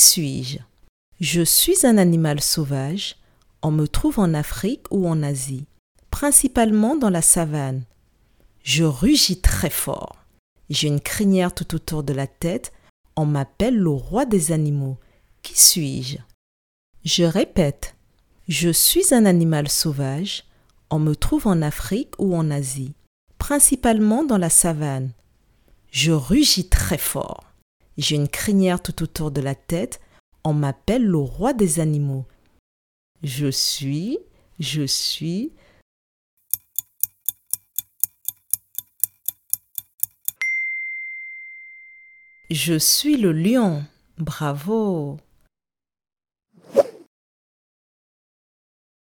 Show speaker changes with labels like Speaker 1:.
Speaker 1: suis-je? Je suis un animal sauvage. On me trouve en Afrique ou en Asie, principalement dans la savane. Je rugis très fort. J'ai une crinière tout autour de la tête. On m'appelle le roi des animaux. Qui suis-je? Je répète. Je suis un animal sauvage. On me trouve en Afrique ou en Asie, principalement dans la savane. Je rugis très fort. J'ai une crinière tout autour de la tête. On m'appelle le roi des animaux. Je suis, je suis. Je suis le lion. Bravo.